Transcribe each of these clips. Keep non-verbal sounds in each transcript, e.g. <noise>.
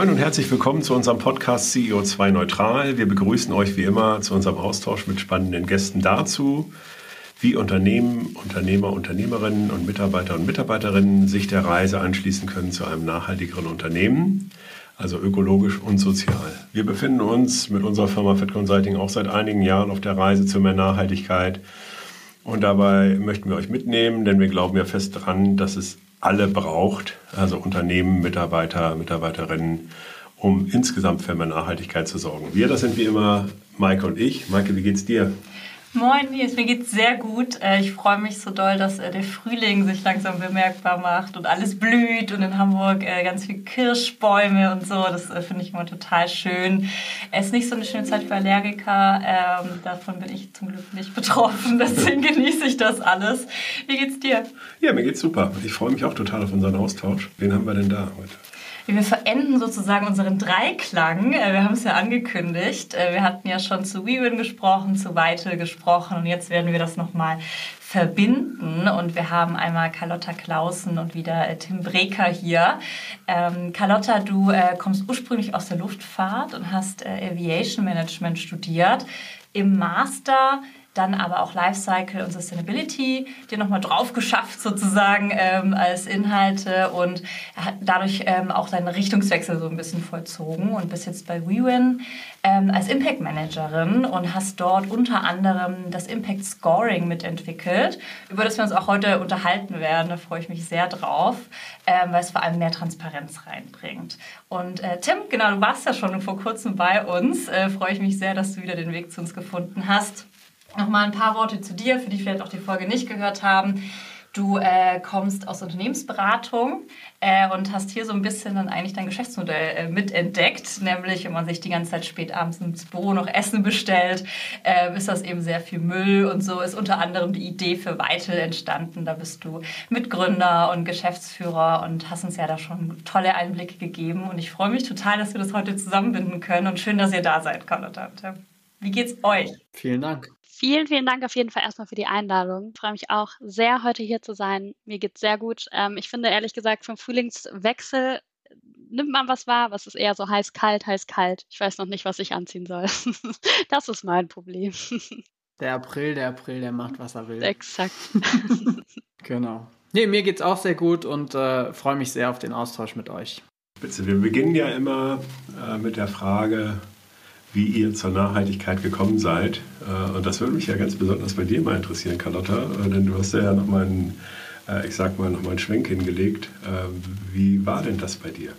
Moin und herzlich willkommen zu unserem Podcast CEO2 Neutral. Wir begrüßen euch wie immer zu unserem Austausch mit spannenden Gästen dazu, wie Unternehmen, Unternehmer, Unternehmerinnen und Mitarbeiter und Mitarbeiterinnen sich der Reise anschließen können zu einem nachhaltigeren Unternehmen, also ökologisch und sozial. Wir befinden uns mit unserer Firma Fed Consulting auch seit einigen Jahren auf der Reise zu mehr Nachhaltigkeit. Und dabei möchten wir euch mitnehmen, denn wir glauben ja fest daran, dass es alle braucht, also Unternehmen, Mitarbeiter, Mitarbeiterinnen, um insgesamt für mehr Nachhaltigkeit zu sorgen. Wir, das sind wie immer Maike und ich. Maike, wie geht's dir? Moin Nils, mir geht's sehr gut. Äh, ich freue mich so doll, dass äh, der Frühling sich langsam bemerkbar macht und alles blüht und in Hamburg äh, ganz viele Kirschbäume und so. Das finde ich immer total schön. Es ist nicht so eine schöne Zeit für Allergiker. Ähm, davon bin ich zum Glück nicht betroffen. <laughs> Deswegen genieße ich das alles. Wie geht's dir? Ja, mir geht's super. Ich freue mich auch total auf unseren Austausch. Wen haben wir denn da heute? Wir verenden sozusagen unseren Dreiklang. Äh, wir haben es ja angekündigt. Äh, wir hatten ja schon zu WeWin gesprochen, zu Weitel gesprochen und jetzt werden wir das nochmal verbinden. Und wir haben einmal Carlotta Clausen und wieder äh, Tim Breker hier. Ähm, Carlotta, du äh, kommst ursprünglich aus der Luftfahrt und hast äh, Aviation Management studiert. Im Master dann aber auch Lifecycle und Sustainability dir nochmal drauf geschafft sozusagen ähm, als Inhalte und dadurch ähm, auch deinen Richtungswechsel so ein bisschen vollzogen und bist jetzt bei WeWin ähm, als Impact Managerin und hast dort unter anderem das Impact Scoring mitentwickelt, über das wir uns auch heute unterhalten werden. Da freue ich mich sehr drauf, ähm, weil es vor allem mehr Transparenz reinbringt. Und äh, Tim, genau, du warst ja schon vor kurzem bei uns. Äh, freue ich mich sehr, dass du wieder den Weg zu uns gefunden hast. Nochmal ein paar Worte zu dir, für die vielleicht auch die Folge nicht gehört haben. Du äh, kommst aus Unternehmensberatung äh, und hast hier so ein bisschen dann eigentlich dein Geschäftsmodell äh, mitentdeckt. Nämlich, wenn man sich die ganze Zeit spät abends ins Büro noch Essen bestellt, äh, ist das eben sehr viel Müll. Und so ist unter anderem die Idee für Weitel entstanden. Da bist du Mitgründer und Geschäftsführer und hast uns ja da schon tolle Einblicke gegeben. Und ich freue mich total, dass wir das heute zusammenbinden können. Und schön, dass ihr da seid, Carlotta. Wie geht's euch? Vielen Dank. Vielen, vielen Dank auf jeden Fall erstmal für die Einladung. Ich freue mich auch sehr, heute hier zu sein. Mir geht es sehr gut. Ähm, ich finde ehrlich gesagt, vom Frühlingswechsel nimmt man was wahr, was ist eher so heiß, kalt, heiß, kalt. Ich weiß noch nicht, was ich anziehen soll. <laughs> das ist mein Problem. <laughs> Der April, der April, der macht, was er will. Exakt. <laughs> genau. Nee, mir geht's auch sehr gut und äh, freue mich sehr auf den Austausch mit euch. Spitze. Wir beginnen ja immer äh, mit der Frage, wie ihr zur Nachhaltigkeit gekommen seid. Äh, und das würde mich ja ganz besonders bei dir mal interessieren, Carlotta, äh, denn du hast ja nochmal einen, äh, ich sag mal, nochmal einen Schwenk hingelegt. Wie war denn das bei dir?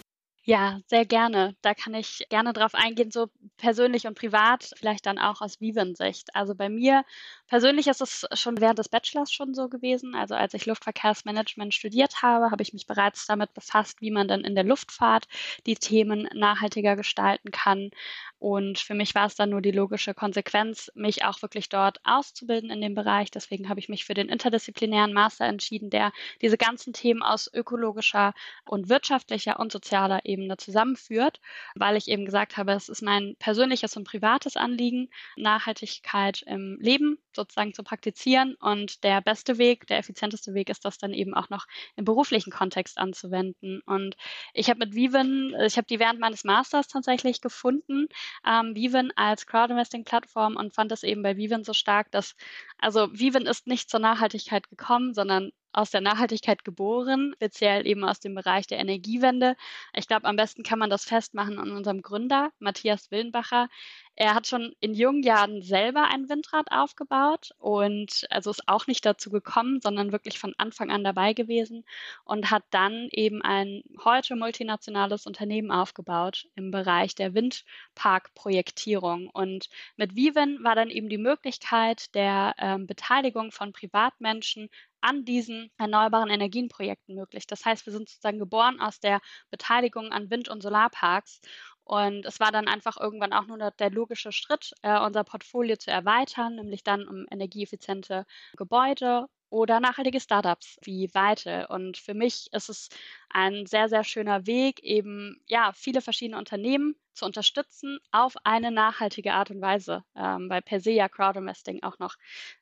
Ja, sehr gerne. Da kann ich gerne drauf eingehen, so persönlich und privat, vielleicht dann auch aus Viven-Sicht. Also bei mir persönlich ist es schon während des Bachelors schon so gewesen. Also als ich Luftverkehrsmanagement studiert habe, habe ich mich bereits damit befasst, wie man dann in der Luftfahrt die Themen nachhaltiger gestalten kann. Und für mich war es dann nur die logische Konsequenz, mich auch wirklich dort auszubilden in dem Bereich. Deswegen habe ich mich für den interdisziplinären Master entschieden, der diese ganzen Themen aus ökologischer und wirtschaftlicher und sozialer Ebene zusammenführt, weil ich eben gesagt habe, es ist mein persönliches und privates Anliegen, Nachhaltigkeit im Leben sozusagen zu praktizieren. Und der beste Weg, der effizienteste Weg ist das dann eben auch noch im beruflichen Kontext anzuwenden. Und ich habe mit Viven, ich habe die während meines Masters tatsächlich gefunden, ähm, Viven als Crowdinvesting-Plattform und fand es eben bei Viven so stark, dass, also Viven ist nicht zur Nachhaltigkeit gekommen, sondern aus der Nachhaltigkeit geboren, speziell eben aus dem Bereich der Energiewende. Ich glaube, am besten kann man das festmachen an unserem Gründer, Matthias Willenbacher. Er hat schon in jungen Jahren selber ein Windrad aufgebaut und also ist auch nicht dazu gekommen, sondern wirklich von Anfang an dabei gewesen und hat dann eben ein heute multinationales Unternehmen aufgebaut im Bereich der Windparkprojektierung. Und mit Viven war dann eben die Möglichkeit der ähm, Beteiligung von Privatmenschen an diesen erneuerbaren Energienprojekten möglich. Das heißt, wir sind sozusagen geboren aus der Beteiligung an Wind- und Solarparks. Und es war dann einfach irgendwann auch nur der logische Schritt, äh, unser Portfolio zu erweitern, nämlich dann um energieeffiziente Gebäude oder nachhaltige Startups wie Vital. Und für mich ist es ein sehr, sehr schöner Weg, eben ja, viele verschiedene Unternehmen zu unterstützen auf eine nachhaltige Art und Weise, ähm, weil per se ja Crowdinvesting auch noch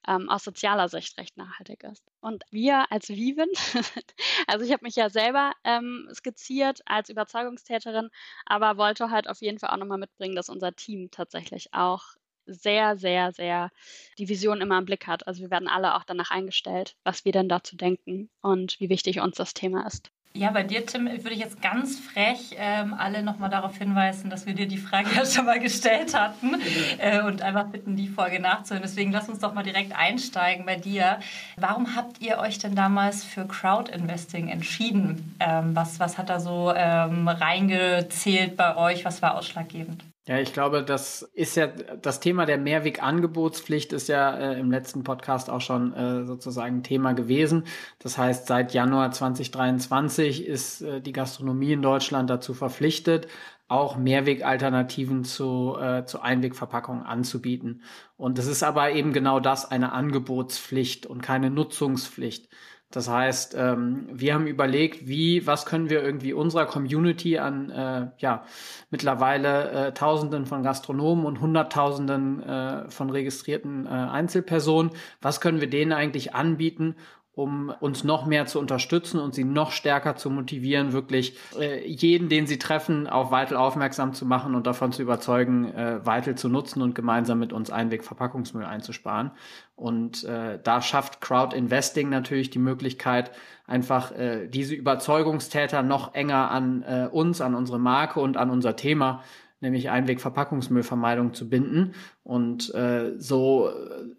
ähm, aus sozialer Sicht recht nachhaltig ist. Und wir als Viven, <laughs> also ich habe mich ja selber ähm, skizziert als Überzeugungstäterin, aber wollte halt auf jeden Fall auch nochmal mitbringen, dass unser Team tatsächlich auch sehr, sehr, sehr die Vision immer im Blick hat. Also wir werden alle auch danach eingestellt, was wir denn dazu denken und wie wichtig uns das Thema ist. Ja, bei dir, Tim, würde ich jetzt ganz frech ähm, alle nochmal darauf hinweisen, dass wir dir die Frage <laughs> ja schon mal gestellt hatten <laughs> äh, und einfach bitten, die Folge nachzuhören. Deswegen lass uns doch mal direkt einsteigen bei dir. Warum habt ihr euch denn damals für Crowd-Investing entschieden? Ähm, was, was hat da so ähm, reingezählt bei euch? Was war ausschlaggebend? Ja, ich glaube, das ist ja das Thema der Mehrwegangebotspflicht ist ja äh, im letzten Podcast auch schon äh, sozusagen Thema gewesen. Das heißt, seit Januar 2023 ist äh, die Gastronomie in Deutschland dazu verpflichtet, auch Mehrwegalternativen zu, äh, zu Einwegverpackungen anzubieten. Und es ist aber eben genau das, eine Angebotspflicht und keine Nutzungspflicht. Das heißt, ähm, wir haben überlegt, wie, was können wir irgendwie unserer Community an, äh, ja, mittlerweile äh, Tausenden von Gastronomen und Hunderttausenden äh, von registrierten äh, Einzelpersonen, was können wir denen eigentlich anbieten, um uns noch mehr zu unterstützen und sie noch stärker zu motivieren, wirklich äh, jeden, den sie treffen, auf Vital aufmerksam zu machen und davon zu überzeugen, äh, Vital zu nutzen und gemeinsam mit uns Einwegverpackungsmüll einzusparen. Und äh, da schafft Crowd Investing natürlich die Möglichkeit, einfach äh, diese Überzeugungstäter noch enger an äh, uns, an unsere Marke und an unser Thema nämlich Einwegverpackungsmüllvermeidung zu binden. Und äh, so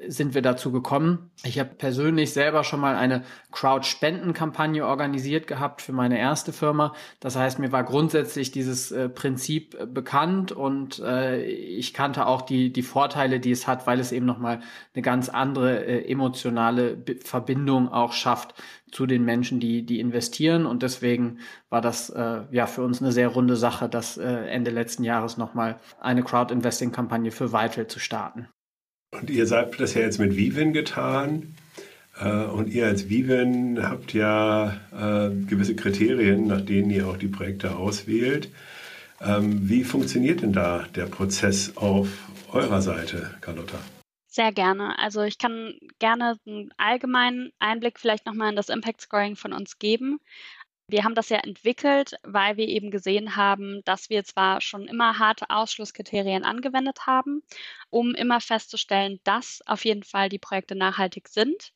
sind wir dazu gekommen. Ich habe persönlich selber schon mal eine Crowd-Spenden-Kampagne organisiert gehabt für meine erste Firma. Das heißt, mir war grundsätzlich dieses äh, Prinzip äh, bekannt und äh, ich kannte auch die, die Vorteile, die es hat, weil es eben nochmal eine ganz andere äh, emotionale Verbindung auch schafft zu den Menschen, die, die investieren. Und deswegen war das äh, ja für uns eine sehr runde Sache, dass äh, Ende letzten Jahres nochmal eine Crowd-Investing-Kampagne für Vital zu starten. Und ihr seid das ja jetzt mit Vivin getan. Äh, und ihr als Vivin habt ja äh, gewisse Kriterien, nach denen ihr auch die Projekte auswählt. Ähm, wie funktioniert denn da der Prozess auf eurer Seite, Carlotta? Sehr gerne. Also ich kann gerne einen allgemeinen Einblick vielleicht nochmal in das Impact Scoring von uns geben. Wir haben das ja entwickelt, weil wir eben gesehen haben, dass wir zwar schon immer harte Ausschlusskriterien angewendet haben, um immer festzustellen, dass auf jeden Fall die Projekte nachhaltig sind.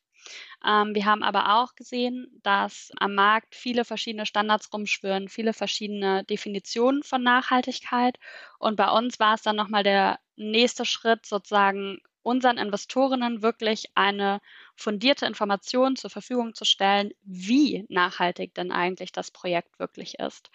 Ähm, wir haben aber auch gesehen, dass am Markt viele verschiedene Standards rumschwören, viele verschiedene Definitionen von Nachhaltigkeit. Und bei uns war es dann nochmal der nächste Schritt, sozusagen unseren Investorinnen wirklich eine fundierte Information zur Verfügung zu stellen, wie nachhaltig denn eigentlich das Projekt wirklich ist.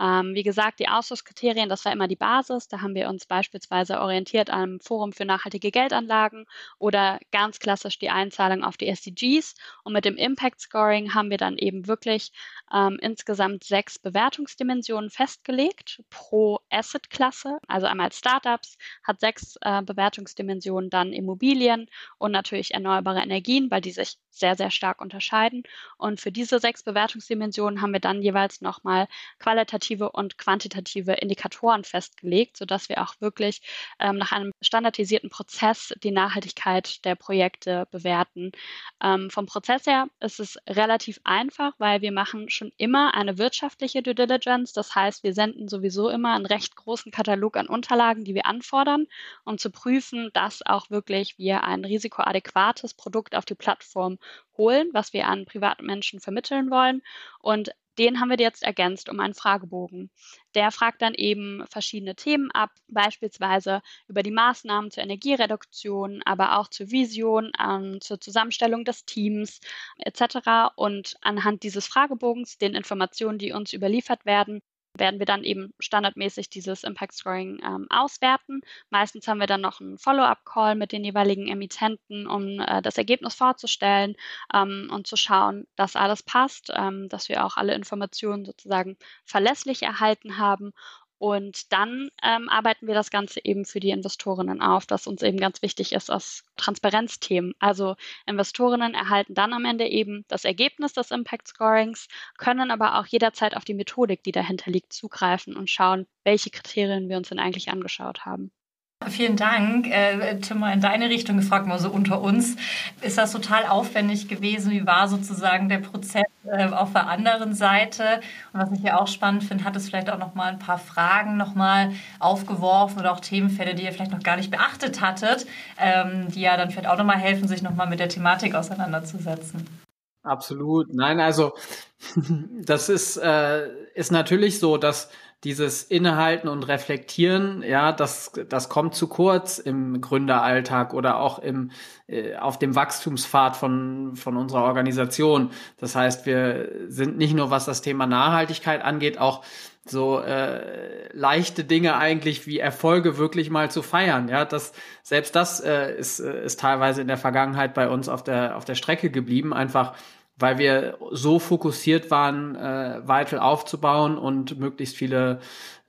Ähm, wie gesagt, die Ausschlusskriterien, das war immer die Basis. Da haben wir uns beispielsweise orientiert am Forum für nachhaltige Geldanlagen oder ganz klassisch die Einzahlung auf die SDGs. Und mit dem Impact Scoring haben wir dann eben wirklich ähm, insgesamt sechs Bewertungsdimensionen festgelegt pro Asset-Klasse. Also einmal Startups hat sechs äh, Bewertungsdimensionen, dann Immobilien und natürlich erneuerbare Energien, weil die sich sehr, sehr stark unterscheiden. Und für diese sechs Bewertungsdimensionen haben wir dann jeweils nochmal qualitative und quantitative Indikatoren festgelegt, sodass wir auch wirklich ähm, nach einem standardisierten Prozess die Nachhaltigkeit der Projekte bewerten. Ähm, vom Prozess her ist es relativ einfach, weil wir machen schon immer eine wirtschaftliche Due Diligence. Das heißt, wir senden sowieso immer einen recht großen Katalog an Unterlagen, die wir anfordern, um zu prüfen, dass auch wirklich wir ein risikoadäquates Produkt auf die Plattform holen, was wir an privaten Menschen vermitteln wollen. Und den haben wir jetzt ergänzt um einen Fragebogen. Der fragt dann eben verschiedene Themen ab, beispielsweise über die Maßnahmen zur Energiereduktion, aber auch zur Vision, ähm, zur Zusammenstellung des Teams etc. Und anhand dieses Fragebogens, den Informationen, die uns überliefert werden, werden wir dann eben standardmäßig dieses Impact Scoring ähm, auswerten. Meistens haben wir dann noch einen Follow-up-Call mit den jeweiligen Emittenten, um äh, das Ergebnis vorzustellen ähm, und zu schauen, dass alles passt, ähm, dass wir auch alle Informationen sozusagen verlässlich erhalten haben Und dann ähm, arbeiten wir das Ganze eben für die Investorinnen auf, dass uns eben ganz wichtig ist aus Transparenzthemen. Also Investorinnen erhalten dann am Ende eben das Ergebnis des Impact Scorings, können aber auch jederzeit auf die Methodik, die dahinter liegt, zugreifen und schauen, welche Kriterien wir uns denn eigentlich angeschaut haben. Vielen Dank. Äh, Tim, in deine Richtung gefragt, mal so unter uns. Ist das total aufwendig gewesen? Wie war sozusagen der Prozess äh, auf der anderen Seite? Und was ich ja auch spannend finde, hat es vielleicht auch noch mal ein paar Fragen noch mal aufgeworfen oder auch Themenfälle, die ihr vielleicht noch gar nicht beachtet hattet, ähm, die ja dann vielleicht auch noch mal helfen, sich noch mal mit der Thematik auseinanderzusetzen. Absolut. Nein, also <laughs> das ist, äh, ist natürlich so, dass dieses Innehalten und Reflektieren, ja, das, das kommt zu kurz im Gründeralltag oder auch im, äh, auf dem Wachstumspfad von, von unserer Organisation. Das heißt, wir sind nicht nur, was das Thema Nachhaltigkeit angeht, auch so äh, leichte Dinge eigentlich wie Erfolge wirklich mal zu feiern. Ja, das selbst das äh, ist, äh, ist teilweise in der Vergangenheit bei uns auf der auf der Strecke geblieben. Einfach weil wir so fokussiert waren, äh, Vital aufzubauen und möglichst viele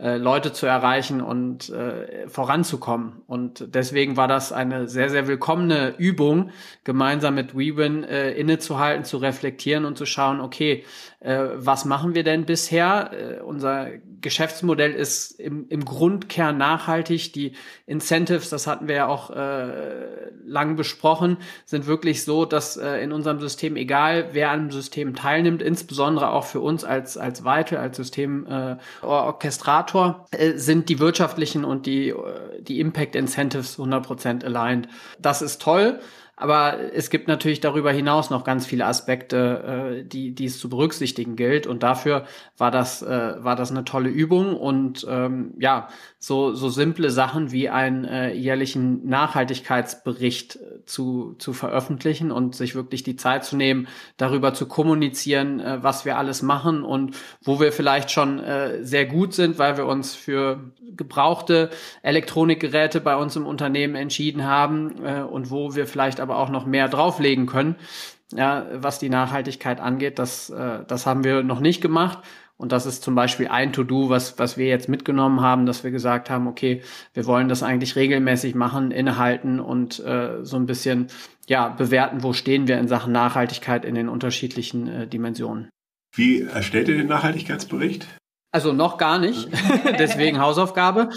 äh, Leute zu erreichen und äh, voranzukommen. Und deswegen war das eine sehr, sehr willkommene Übung, gemeinsam mit WeWin äh, innezuhalten, zu reflektieren und zu schauen, okay, äh, was machen wir denn bisher? Äh, unser Geschäftsmodell ist im, im Grundkern nachhaltig. Die Incentives, das hatten wir ja auch äh, lang besprochen, sind wirklich so, dass äh, in unserem System, egal wer an dem System teilnimmt, insbesondere auch für uns als, als Vital, als System äh, Orchestrator, äh, sind die wirtschaftlichen und die, äh, die Impact Incentives 100% aligned. Das ist toll. Aber es gibt natürlich darüber hinaus noch ganz viele Aspekte, äh, die, die es zu berücksichtigen gilt. Und dafür war das, äh, war das eine tolle Übung. Und ähm, ja, so, so simple Sachen wie einen äh, jährlichen Nachhaltigkeitsbericht äh, zu, zu veröffentlichen und sich wirklich die Zeit zu nehmen, darüber zu kommunizieren, äh, was wir alles machen und wo wir vielleicht schon äh, sehr gut sind, weil wir uns für gebrauchte Elektronikgeräte bei uns im Unternehmen entschieden haben äh, und wo wir vielleicht aber auch noch mehr drauflegen können, ja, was die Nachhaltigkeit angeht. Das, äh, das haben wir noch nicht gemacht. Und das ist zum Beispiel ein To-Do, was, was wir jetzt mitgenommen haben, dass wir gesagt haben, okay, wir wollen das eigentlich regelmäßig machen, innehalten und äh, so ein bisschen ja, bewerten, wo stehen wir in Sachen Nachhaltigkeit in den unterschiedlichen äh, Dimensionen. Wie erstellt ihr den Nachhaltigkeitsbericht? Also noch gar nicht, <laughs> deswegen Hausaufgabe.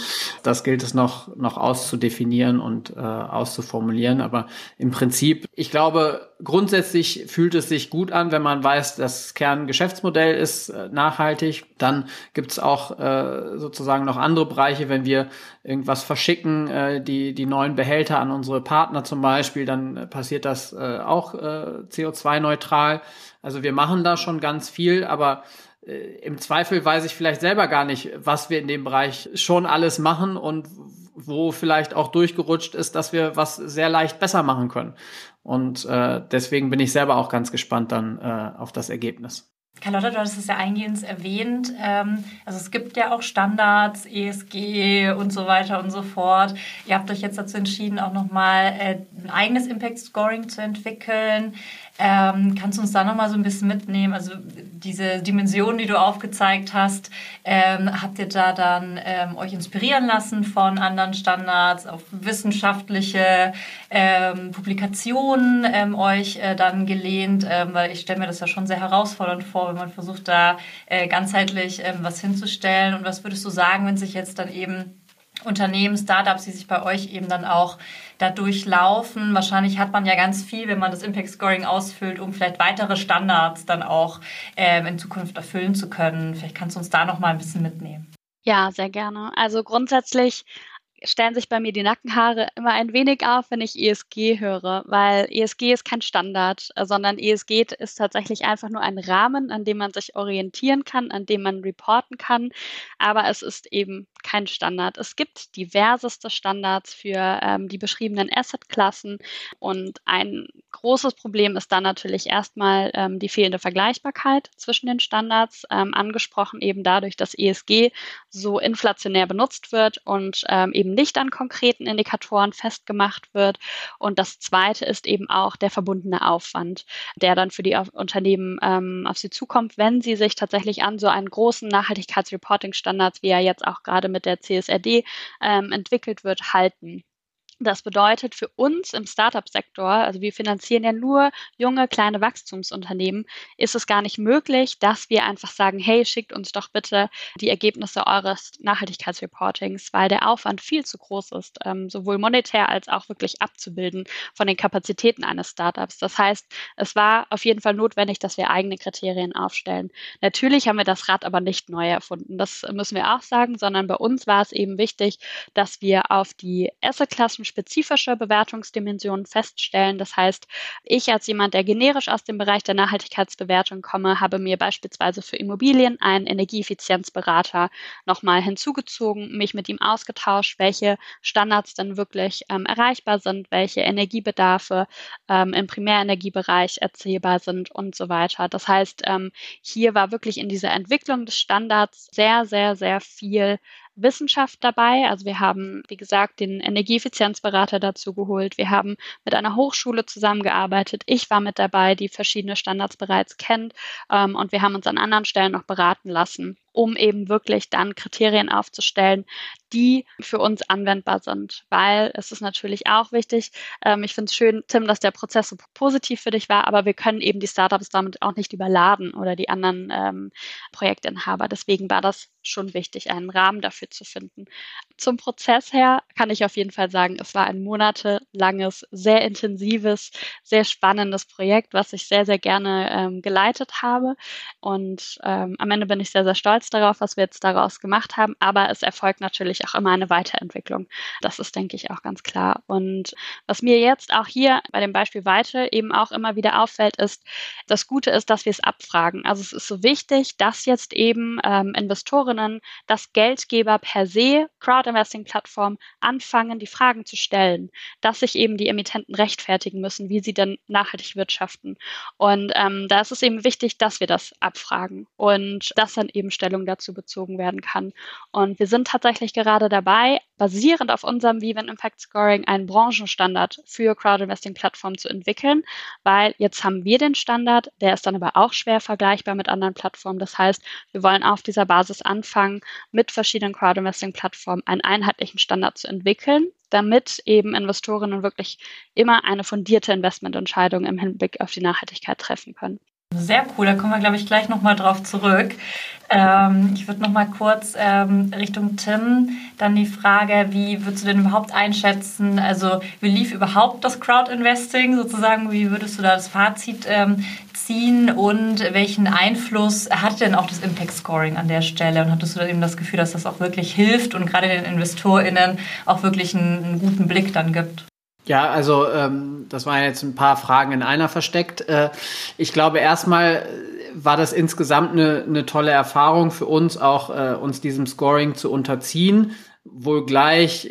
Das gilt es noch, noch auszudefinieren und äh, auszuformulieren. Aber im Prinzip, ich glaube, grundsätzlich fühlt es sich gut an, wenn man weiß, das Kerngeschäftsmodell ist äh, nachhaltig. Dann gibt es auch äh, sozusagen noch andere Bereiche, wenn wir irgendwas verschicken, äh, die, die neuen Behälter an unsere Partner zum Beispiel, dann passiert das äh, auch äh, CO2-neutral. Also wir machen da schon ganz viel, aber im Zweifel weiß ich vielleicht selber gar nicht, was wir in dem Bereich schon alles machen und wo vielleicht auch durchgerutscht ist, dass wir was sehr leicht besser machen können. Und äh, deswegen bin ich selber auch ganz gespannt dann äh, auf das Ergebnis. Carlotta, du hattest es ja eingehend erwähnt. Ähm, also es gibt ja auch Standards, ESG und so weiter und so fort. Ihr habt euch jetzt dazu entschieden, auch nochmal äh, ein eigenes Impact Scoring zu entwickeln. Ähm, kannst du uns da nochmal so ein bisschen mitnehmen? Also diese Dimension, die du aufgezeigt hast, ähm, habt ihr da dann ähm, euch inspirieren lassen von anderen Standards, auf wissenschaftliche ähm, Publikationen ähm, euch äh, dann gelehnt? Ähm, weil ich stelle mir das ja schon sehr herausfordernd vor, wenn man versucht, da äh, ganzheitlich was hinzustellen. Und was würdest du sagen, wenn sich jetzt dann eben Unternehmen, Startups, die sich bei euch eben dann auch da durchlaufen. Wahrscheinlich hat man ja ganz viel, wenn man das Impact Scoring ausfüllt, um vielleicht weitere Standards dann auch ähm, in Zukunft erfüllen zu können. Vielleicht kannst du uns da noch mal ein bisschen mitnehmen. Ja, sehr gerne. Also grundsätzlich stellen sich bei mir die Nackenhaare immer ein wenig auf, wenn ich ESG höre, weil ESG ist kein Standard, sondern ESG ist tatsächlich einfach nur ein Rahmen, an dem man sich orientieren kann, an dem man reporten kann, aber es ist eben keinen Standard. Es gibt diverseste Standards für ähm, die beschriebenen Assetklassen und ein großes Problem ist dann natürlich erstmal ähm, die fehlende Vergleichbarkeit zwischen den Standards, ähm, angesprochen eben dadurch, dass ESG so inflationär benutzt wird und ähm, eben nicht an konkreten Indikatoren festgemacht wird. Und das Zweite ist eben auch der verbundene Aufwand, der dann für die Unternehmen ähm, auf sie zukommt, wenn sie sich tatsächlich an so einen großen Nachhaltigkeitsreporting-Standards, wie er jetzt auch gerade mit der CSRD ähm, entwickelt wird, halten. Das bedeutet für uns im Startup-Sektor, also wir finanzieren ja nur junge, kleine Wachstumsunternehmen, ist es gar nicht möglich, dass wir einfach sagen, hey, schickt uns doch bitte die Ergebnisse eures Nachhaltigkeitsreportings, weil der Aufwand viel zu groß ist, ähm, sowohl monetär als auch wirklich abzubilden von den Kapazitäten eines Startups. Das heißt, es war auf jeden Fall notwendig, dass wir eigene Kriterien aufstellen. Natürlich haben wir das Rad aber nicht neu erfunden. Das müssen wir auch sagen, sondern bei uns war es eben wichtig, dass wir auf die Asset-Klassen spezifische Bewertungsdimensionen feststellen. Das heißt, ich als jemand, der generisch aus dem Bereich der Nachhaltigkeitsbewertung komme, habe mir beispielsweise für Immobilien einen Energieeffizienzberater nochmal hinzugezogen, mich mit ihm ausgetauscht, welche Standards dann wirklich ähm, erreichbar sind, welche Energiebedarfe ähm, im Primärenergiebereich erzählbar sind und so weiter. Das heißt, ähm, hier war wirklich in dieser Entwicklung des Standards sehr, sehr, sehr viel Wissenschaft dabei. Also wir haben, wie gesagt, den Energieeffizienzberater dazu geholt. Wir haben mit einer Hochschule zusammengearbeitet. Ich war mit dabei, die verschiedene Standards bereits kennt. Ähm, und wir haben uns an anderen Stellen noch beraten lassen um eben wirklich dann Kriterien aufzustellen, die für uns anwendbar sind. Weil es ist natürlich auch wichtig, ähm, ich finde es schön, Tim, dass der Prozess so positiv für dich war, aber wir können eben die Startups damit auch nicht überladen oder die anderen ähm, Projektinhaber. Deswegen war das schon wichtig, einen Rahmen dafür zu finden. Zum Prozess her kann ich auf jeden Fall sagen, es war ein monatelanges, sehr intensives, sehr spannendes Projekt, was ich sehr, sehr gerne ähm, geleitet habe. Und ähm, am Ende bin ich sehr, sehr stolz stolz darauf, was wir jetzt daraus gemacht haben, aber es erfolgt natürlich auch immer eine Weiterentwicklung. Das ist, denke ich, auch ganz klar. Und was mir jetzt auch hier bei dem Beispiel Weite eben auch immer wieder auffällt, ist, das Gute ist, dass wir es abfragen. Also es ist so wichtig, dass jetzt eben ähm, Investorinnen, dass Geldgeber per se, Crowdinvesting-Plattformen anfangen, die Fragen zu stellen, dass sich eben die Emittenten rechtfertigen müssen, wie sie denn nachhaltig wirtschaften. Und ähm, da ist es eben wichtig, dass wir das abfragen und das dann eben Stellung Stellung dazu bezogen werden kann. Und wir sind tatsächlich gerade dabei, basierend auf unserem Viven Impact Scoring einen Branchenstandard für Crowdinvesting-Plattformen zu entwickeln, weil jetzt haben wir den Standard, der ist dann aber auch schwer vergleichbar mit anderen Plattformen. Das heißt, wir wollen auf dieser Basis anfangen, mit verschiedenen Crowdinvesting-Plattformen einen einheitlichen Standard zu entwickeln, damit eben Investorinnen wirklich immer eine fundierte Investmententscheidung im Hinblick auf die Nachhaltigkeit treffen können. Sehr cool, da kommen wir, glaube ich, gleich nochmal drauf zurück. Ähm, ich würde nochmal kurz ähm, Richtung Tim dann die Frage, wie würdest du denn überhaupt einschätzen, also wie lief überhaupt das Crowd-Investing sozusagen, wie würdest du da das Fazit ähm, ziehen und welchen Einfluss hat denn auch das Impact-Scoring an der Stelle und hattest du dann eben das Gefühl, dass das auch wirklich hilft und gerade den InvestorInnen auch wirklich einen, einen guten Blick dann gibt? Ja, also ähm, das waren jetzt ein paar Fragen in einer versteckt. Äh, ich glaube, erstmal war das insgesamt eine, eine tolle Erfahrung für uns, auch äh, uns diesem Scoring zu unterziehen. Wohl gleich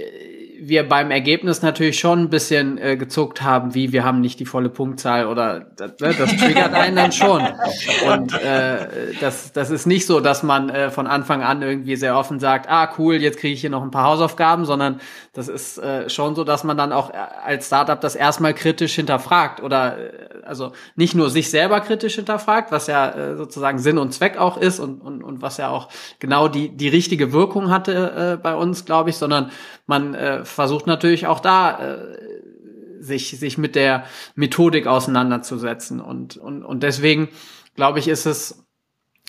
wir beim Ergebnis natürlich schon ein bisschen äh, gezuckt haben, wie wir haben nicht die volle Punktzahl oder das, ne, das triggert einen dann schon. Und äh, das, das ist nicht so, dass man äh, von Anfang an irgendwie sehr offen sagt, ah cool, jetzt kriege ich hier noch ein paar Hausaufgaben, sondern das ist äh, schon so, dass man dann auch äh, als Startup das erstmal kritisch hinterfragt oder äh, also nicht nur sich selber kritisch hinterfragt, was ja äh, sozusagen Sinn und Zweck auch ist und, und, und was ja auch genau die, die richtige Wirkung hatte äh, bei uns, glaube ich, sondern man äh, versucht natürlich auch da äh, sich, sich mit der Methodik auseinanderzusetzen. Und, und, und deswegen, glaube ich, ist es,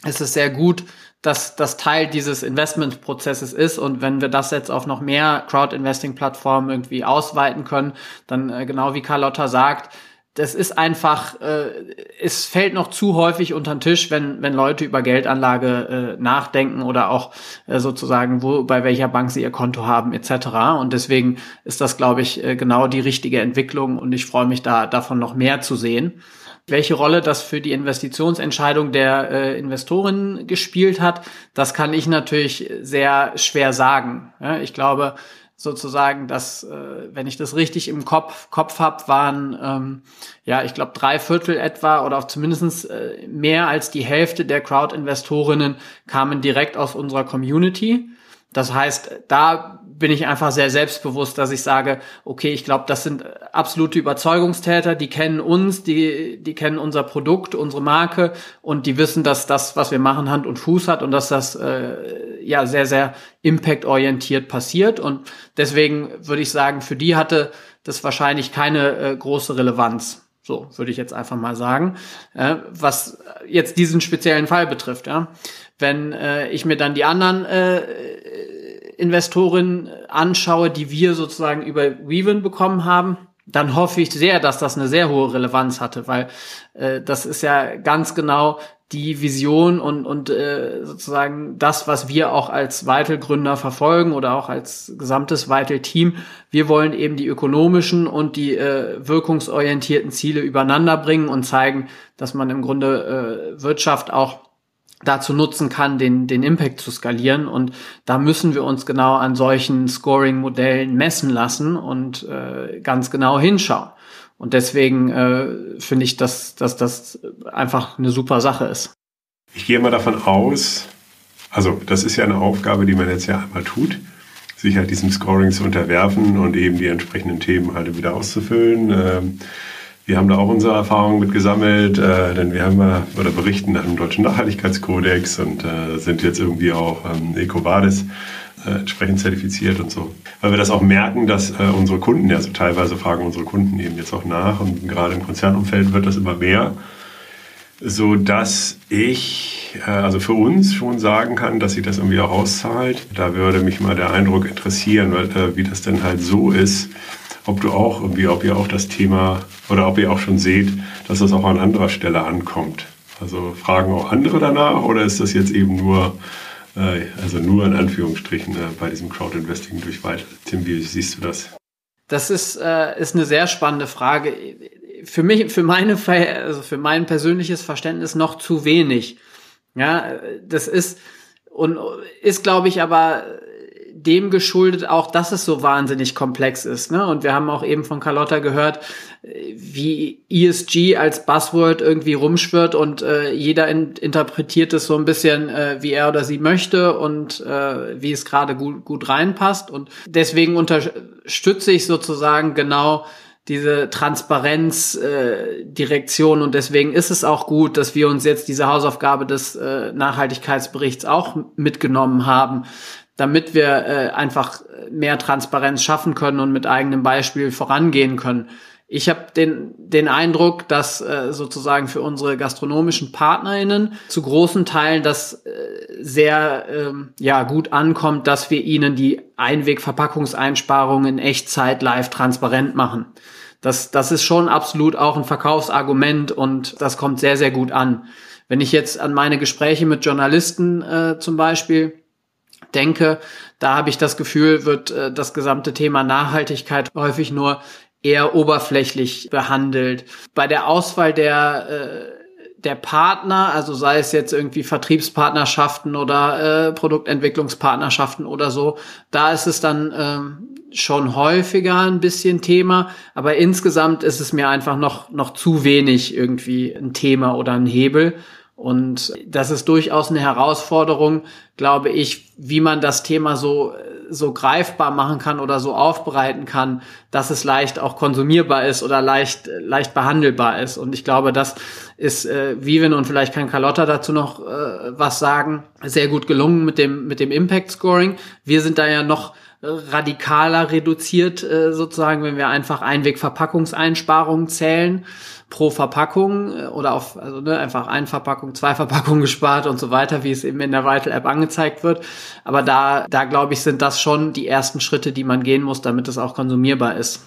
ist es sehr gut, dass das Teil dieses Investmentprozesses ist. Und wenn wir das jetzt auf noch mehr Crowd-Investing-Plattformen irgendwie ausweiten können, dann äh, genau wie Carlotta sagt, das ist einfach, äh, es fällt noch zu häufig unter den Tisch, wenn, wenn Leute über Geldanlage äh, nachdenken oder auch äh, sozusagen, wo, bei welcher Bank sie ihr Konto haben, etc. Und deswegen ist das, glaube ich, äh, genau die richtige Entwicklung und ich freue mich da davon noch mehr zu sehen. Welche Rolle das für die Investitionsentscheidung der äh, Investoren gespielt hat, das kann ich natürlich sehr schwer sagen. Ja, ich glaube sozusagen, dass, äh, wenn ich das richtig im Kopf, Kopf habe, waren, ähm, ja, ich glaube, drei Viertel etwa oder auch zumindest äh, mehr als die Hälfte der Crowd-Investorinnen kamen direkt aus unserer Community. Das heißt, da bin ich einfach sehr selbstbewusst, dass ich sage, okay, ich glaube, das sind absolute Überzeugungstäter, die kennen uns, die, die kennen unser Produkt, unsere Marke und die wissen, dass das, was wir machen, Hand und Fuß hat und dass das äh, ja sehr, sehr impactorientiert passiert. Und deswegen würde ich sagen, für die hatte das wahrscheinlich keine äh, große Relevanz. So würde ich jetzt einfach mal sagen, äh, was jetzt diesen speziellen Fall betrifft. Ja. Wenn äh, ich mir dann die anderen äh, Investoren anschaue, die wir sozusagen über Weavin bekommen haben, dann hoffe ich sehr, dass das eine sehr hohe Relevanz hatte, weil äh, das ist ja ganz genau die Vision und, und äh, sozusagen das, was wir auch als Vital-Gründer verfolgen oder auch als gesamtes Vital-Team. Wir wollen eben die ökonomischen und die äh, wirkungsorientierten Ziele übereinander bringen und zeigen, dass man im Grunde äh, Wirtschaft auch dazu nutzen kann, den, den Impact zu skalieren. Und da müssen wir uns genau an solchen Scoring-Modellen messen lassen und äh, ganz genau hinschauen. Und deswegen äh, finde ich, dass, dass das einfach eine super Sache ist. Ich gehe mal davon aus, also das ist ja eine Aufgabe, die man jetzt ja einmal tut, sich halt diesem Scoring zu unterwerfen und eben die entsprechenden Themen halt wieder auszufüllen. Ähm, wir haben da auch unsere Erfahrungen mit gesammelt, äh, denn wir haben ja, oder berichten nach dem Deutschen Nachhaltigkeitskodex und äh, sind jetzt irgendwie auch ähm, EcoVadis äh, entsprechend zertifiziert und so. Weil wir das auch merken, dass äh, unsere Kunden, ja so teilweise fragen unsere Kunden eben jetzt auch nach und gerade im Konzernumfeld wird das immer mehr, so dass ich äh, also für uns schon sagen kann, dass sich das irgendwie auch auszahlt. Da würde mich mal der Eindruck interessieren, weil, äh, wie das denn halt so ist ob du auch irgendwie, ob ihr auch das Thema oder ob ihr auch schon seht, dass das auch an anderer Stelle ankommt. Also fragen auch andere danach oder ist das jetzt eben nur, äh, also nur in Anführungsstrichen äh, bei diesem Crowdinvesting durch Weite? Tim, wie siehst du das? Das ist, äh, ist eine sehr spannende Frage. Für mich, für meine, also für mein persönliches Verständnis noch zu wenig. Ja, das ist und ist, glaube ich, aber dem geschuldet auch, dass es so wahnsinnig komplex ist. Ne? Und wir haben auch eben von Carlotta gehört, wie ESG als Buzzword irgendwie rumschwirrt und äh, jeder in, interpretiert es so ein bisschen, äh, wie er oder sie möchte und äh, wie es gerade gut, gut reinpasst. Und deswegen unterstütze ich sozusagen genau diese Transparenzdirektion äh, und deswegen ist es auch gut, dass wir uns jetzt diese Hausaufgabe des äh, Nachhaltigkeitsberichts auch mitgenommen haben, damit wir äh, einfach mehr Transparenz schaffen können und mit eigenem Beispiel vorangehen können. Ich habe den, den Eindruck, dass äh, sozusagen für unsere gastronomischen PartnerInnen zu großen Teilen das äh, sehr ähm, ja, gut ankommt, dass wir ihnen die Einwegverpackungseinsparungen in Echtzeit live transparent machen. Das, das ist schon absolut auch ein Verkaufsargument und das kommt sehr, sehr gut an. Wenn ich jetzt an meine Gespräche mit Journalisten äh, zum Beispiel denke, da habe ich das Gefühl, wird äh, das gesamte Thema Nachhaltigkeit häufig nur eher oberflächlich behandelt. Bei der Auswahl der äh, der Partner, also sei es jetzt irgendwie Vertriebspartnerschaften oder äh, Produktentwicklungspartnerschaften oder so, da ist es dann ähm, schon häufiger ein bisschen Thema, aber insgesamt ist es mir einfach noch noch zu wenig irgendwie ein Thema oder ein Hebel. Und das ist durchaus eine Herausforderung, glaube ich, wie man das Thema so, so greifbar machen kann oder so aufbereiten kann, dass es leicht auch konsumierbar ist oder leicht, leicht behandelbar ist. Und ich glaube, das ist äh, Vivin und vielleicht kann Carlotta dazu noch äh, was sagen, sehr gut gelungen mit dem, mit dem Impact Scoring. Wir sind da ja noch radikaler reduziert, äh, sozusagen, wenn wir einfach Einwegverpackungseinsparungen zählen pro Verpackung äh, oder auf, also ne, einfach ein Verpackung, zwei Verpackungen <laughs> gespart und so weiter, wie es eben in der Vital App angezeigt wird. Aber da, da glaube ich, sind das schon die ersten Schritte, die man gehen muss, damit es auch konsumierbar ist.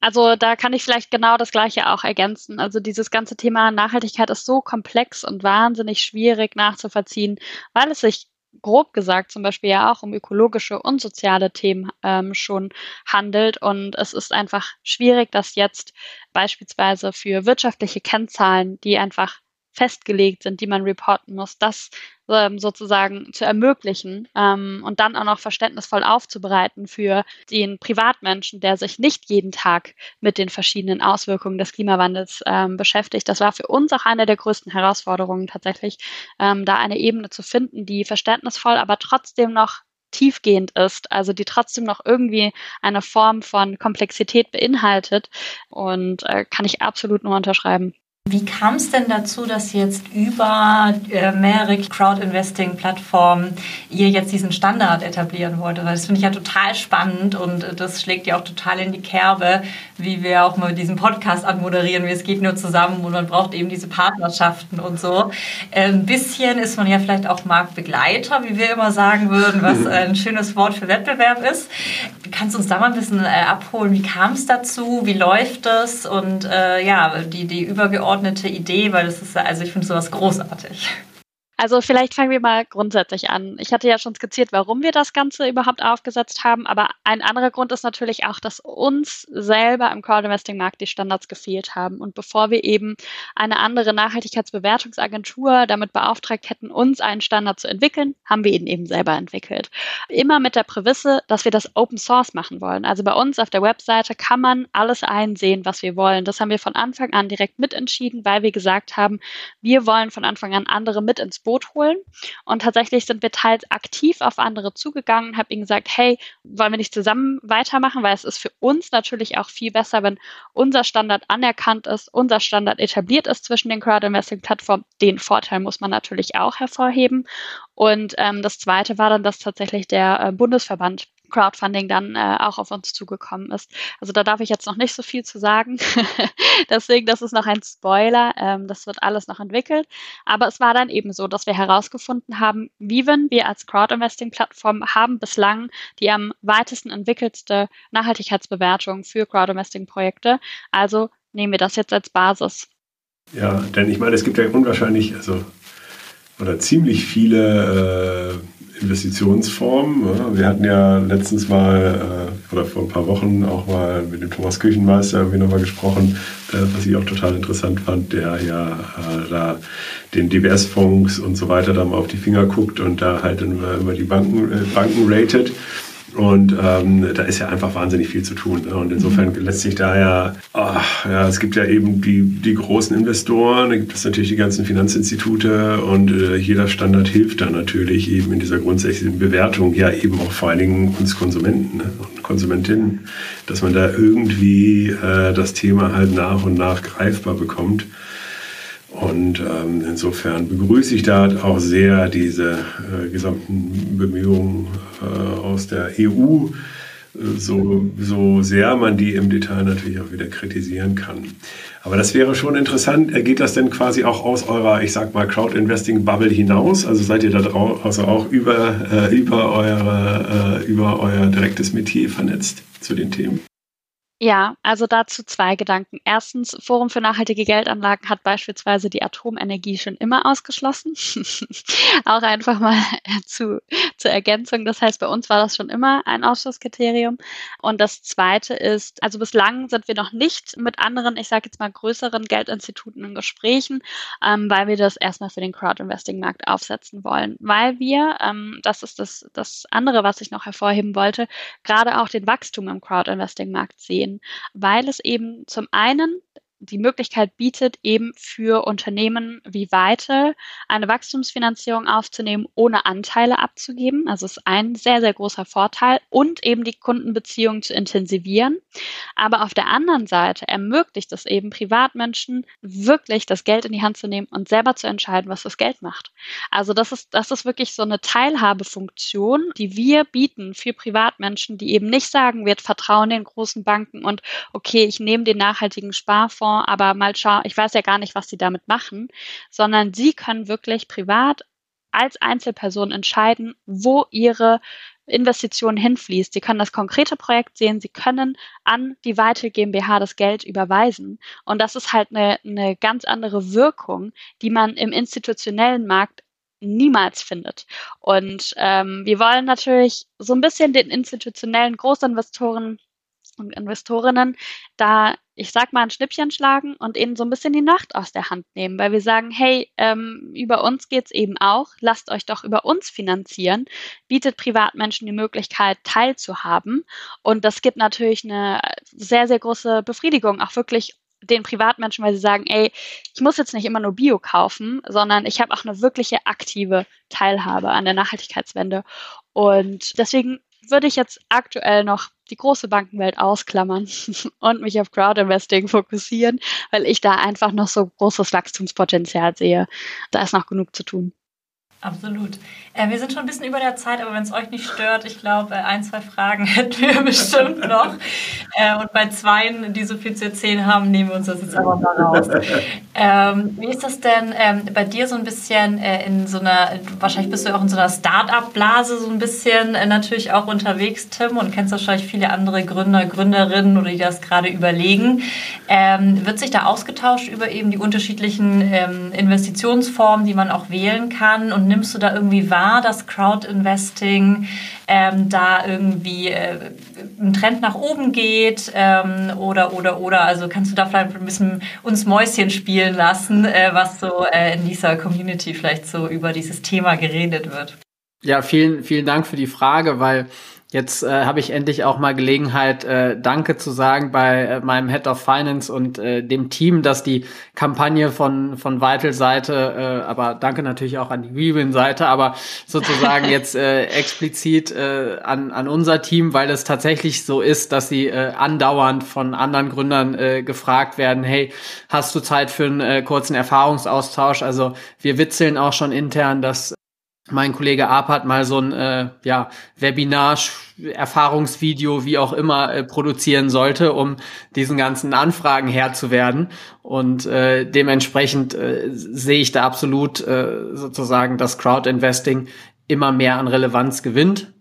Also da kann ich vielleicht genau das Gleiche auch ergänzen. Also dieses ganze Thema Nachhaltigkeit ist so komplex und wahnsinnig schwierig nachzuvollziehen, weil es sich grob gesagt zum Beispiel ja auch um ökologische und soziale Themen ähm, schon handelt. Und es ist einfach schwierig, dass jetzt beispielsweise für wirtschaftliche Kennzahlen, die einfach festgelegt sind, die man reporten muss, das ähm, sozusagen zu ermöglichen ähm, und dann auch noch verständnisvoll aufzubereiten für den Privatmenschen, der sich nicht jeden Tag mit den verschiedenen Auswirkungen des Klimawandels ähm, beschäftigt. Das war für uns auch eine der größten Herausforderungen tatsächlich, ähm, da eine Ebene zu finden, die verständnisvoll, aber trotzdem noch tiefgehend ist, also die trotzdem noch irgendwie eine Form von Komplexität beinhaltet und äh, kann ich absolut nur unterschreiben. Wie kam es denn dazu, dass jetzt über äh, mehrere Crowd-Investing-Plattformen ihr jetzt diesen Standard etablieren wollt? Weil das finde ich ja total spannend und äh, das schlägt ja auch total in die Kerbe, wie wir auch mal diesen Podcast anmoderieren, wie es geht nur zusammen und man braucht eben diese Partnerschaften und so. Äh, ein bisschen ist man ja vielleicht auch Marktbegleiter, wie wir immer sagen würden, was <laughs> ein schönes Wort für Wettbewerb ist. Kannst du uns da mal ein bisschen äh, abholen? Wie kam es dazu? Wie läuft es? Und äh, ja, die, die übergeordnete übergeordnete Idee, weil das ist, also ich finde sowas großartig. Also vielleicht fangen wir mal grundsätzlich an. Ich hatte ja schon skizziert, warum wir das Ganze überhaupt aufgesetzt haben, aber ein anderer Grund ist natürlich auch, dass uns selber im Crowdinvesting-Markt die Standards gefehlt haben. Und bevor wir eben eine andere Nachhaltigkeitsbewertungsagentur damit beauftragt hätten, uns einen Standard zu entwickeln, haben wir ihn eben selber entwickelt. Immer mit der Prämisse, dass wir das Open Source machen wollen. Also bei uns auf der Webseite kann man alles einsehen, was wir wollen. Das haben wir von Anfang an direkt mitentschieden, weil wir gesagt haben, wir wollen von Anfang an andere mit ins Boot Boot holen. Und tatsächlich sind wir teils aktiv auf andere zugegangen, habe ihnen gesagt, hey, wollen wir nicht zusammen weitermachen, weil es ist für uns natürlich auch viel besser, wenn unser Standard anerkannt ist, unser Standard etabliert ist zwischen den Crowd-Investing-Plattformen. Den Vorteil muss man natürlich auch hervorheben. Und ähm, das Zweite war dann, dass tatsächlich der äh, Bundesverband Crowdfunding dann äh, auch auf uns zugekommen ist. Also da darf ich jetzt noch nicht so viel zu sagen. <laughs> Deswegen, das ist noch ein Spoiler. Ähm, das wird alles noch entwickelt. Aber es war dann eben so, dass wir herausgefunden haben, Viven, wir als Crowdinvesting-Plattform haben bislang die am weitesten entwickelste Nachhaltigkeitsbewertung für Crowdinvesting-Projekte. Also nehmen wir das jetzt als Basis. Ja, denn ich meine, es gibt ja unwahrscheinlich, also oder ziemlich viele äh, Investitionsformen. Wir hatten ja letztens mal äh, oder vor ein paar Wochen auch mal mit dem Thomas Küchenmeister irgendwie nochmal gesprochen, äh, was ich auch total interessant fand, der ja äh, da den DBS-Fonds und so weiter da mal auf die Finger guckt und da halt immer, immer die Banken, Banken ratet. Und ähm, da ist ja einfach wahnsinnig viel zu tun. Ne? Und insofern mhm. lässt sich da ja, ach, ja, es gibt ja eben die, die großen Investoren, da gibt es natürlich die ganzen Finanzinstitute und äh, jeder Standard hilft da natürlich eben in dieser grundsätzlichen Bewertung, ja eben auch vor allen Dingen uns Konsumenten ne? und Konsumentinnen, dass man da irgendwie äh, das Thema halt nach und nach greifbar bekommt. Und ähm, insofern begrüße ich da auch sehr diese äh, gesamten Bemühungen äh, aus der EU, so, so sehr man die im Detail natürlich auch wieder kritisieren kann. Aber das wäre schon interessant. Geht das denn quasi auch aus eurer, ich sag mal, Crowd-Investing-Bubble hinaus? Also seid ihr da draußen also auch über, äh, über, eure, äh, über euer direktes Metier vernetzt zu den Themen? Ja, also dazu zwei Gedanken. Erstens, Forum für nachhaltige Geldanlagen hat beispielsweise die Atomenergie schon immer ausgeschlossen. <laughs> Auch einfach mal <laughs> zu, zur Ergänzung. Das heißt, bei uns war das schon immer ein Ausschlusskriterium. Und das zweite ist, also bislang sind wir noch nicht mit anderen, ich sage jetzt mal größeren Geldinstituten in Gesprächen, ähm, weil wir das erstmal für den Crowd-Investing-Markt aufsetzen wollen. Weil wir, ähm, das ist das, das andere, was ich noch hervorheben wollte, gerade auch den Wachstum im Crowd-Investing-Markt sehen weil es eben zum einen die Möglichkeit bietet, eben für Unternehmen wie Weite eine Wachstumsfinanzierung aufzunehmen, ohne Anteile abzugeben. Also ist ein sehr, sehr großer Vorteil und eben die Kundenbeziehungen zu intensivieren. Aber auf der anderen Seite ermöglicht es eben Privatmenschen wirklich das Geld in die Hand zu nehmen und selber zu entscheiden, was das Geld macht. Also das ist, das ist wirklich so eine Teilhabefunktion, die wir bieten für Privatmenschen, die eben nicht sagen, wir vertrauen den großen Banken und okay, ich nehme den nachhaltigen Sparfonds aber mal schauen, ich weiß ja gar nicht, was sie damit machen, sondern sie können wirklich privat als Einzelperson entscheiden, wo ihre Investition hinfließt. Sie können das konkrete Projekt sehen, Sie können an die Weitel GmbH das Geld überweisen. Und das ist halt eine, eine ganz andere Wirkung, die man im institutionellen Markt niemals findet. Und ähm, wir wollen natürlich so ein bisschen den institutionellen Großinvestoren und Investorinnen da, ich sag mal, ein Schnippchen schlagen und ihnen so ein bisschen die Nacht aus der Hand nehmen, weil wir sagen, hey, ähm, über uns geht's eben auch, lasst euch doch über uns finanzieren, bietet Privatmenschen die Möglichkeit, teilzuhaben. Und das gibt natürlich eine sehr, sehr große Befriedigung, auch wirklich den Privatmenschen, weil sie sagen, ey, ich muss jetzt nicht immer nur Bio kaufen, sondern ich habe auch eine wirkliche aktive Teilhabe an der Nachhaltigkeitswende. Und deswegen würde ich jetzt aktuell noch die große Bankenwelt ausklammern <laughs> und mich auf Crowdinvesting fokussieren, weil ich da einfach noch so großes Wachstumspotenzial sehe. Da ist noch genug zu tun. Absolut. Äh, wir sind schon ein bisschen über der Zeit, aber wenn es euch nicht stört, ich glaube, äh, ein, zwei Fragen <laughs> hätten wir bestimmt noch. Äh, und bei zweien, die so viel zu erzählen haben, nehmen wir uns das jetzt aber mal raus. Ähm, wie ist das denn ähm, bei dir so ein bisschen äh, in so einer, wahrscheinlich bist du auch in so einer Start-up-Blase so ein bisschen äh, natürlich auch unterwegs, Tim, und kennst wahrscheinlich viele andere Gründer, Gründerinnen oder die das gerade überlegen. Ähm, wird sich da ausgetauscht über eben die unterschiedlichen ähm, Investitionsformen, die man auch wählen kann? Und nimmst du da irgendwie wahr, dass Crowd-Investing ähm, da irgendwie äh, ein Trend nach oben geht ähm, oder oder oder also kannst du da vielleicht ein bisschen uns Mäuschen spielen lassen, äh, was so äh, in dieser Community vielleicht so über dieses Thema geredet wird? Ja, vielen vielen Dank für die Frage, weil Jetzt äh, habe ich endlich auch mal Gelegenheit, äh, Danke zu sagen bei äh, meinem Head of Finance und äh, dem Team, dass die Kampagne von von Vital Seite, äh, aber danke natürlich auch an die Weavin Seite, aber sozusagen <laughs> jetzt äh, explizit äh, an an unser Team, weil es tatsächlich so ist, dass sie äh, andauernd von anderen Gründern äh, gefragt werden, hey, hast du Zeit für einen äh, kurzen Erfahrungsaustausch? Also wir witzeln auch schon intern, dass mein Kollege Arp mal so ein äh, ja, Webinar, Erfahrungsvideo, wie auch immer, äh, produzieren sollte, um diesen ganzen Anfragen Herr zu werden. Und äh, dementsprechend äh, sehe ich da absolut äh, sozusagen, dass Crowdinvesting immer mehr an Relevanz gewinnt.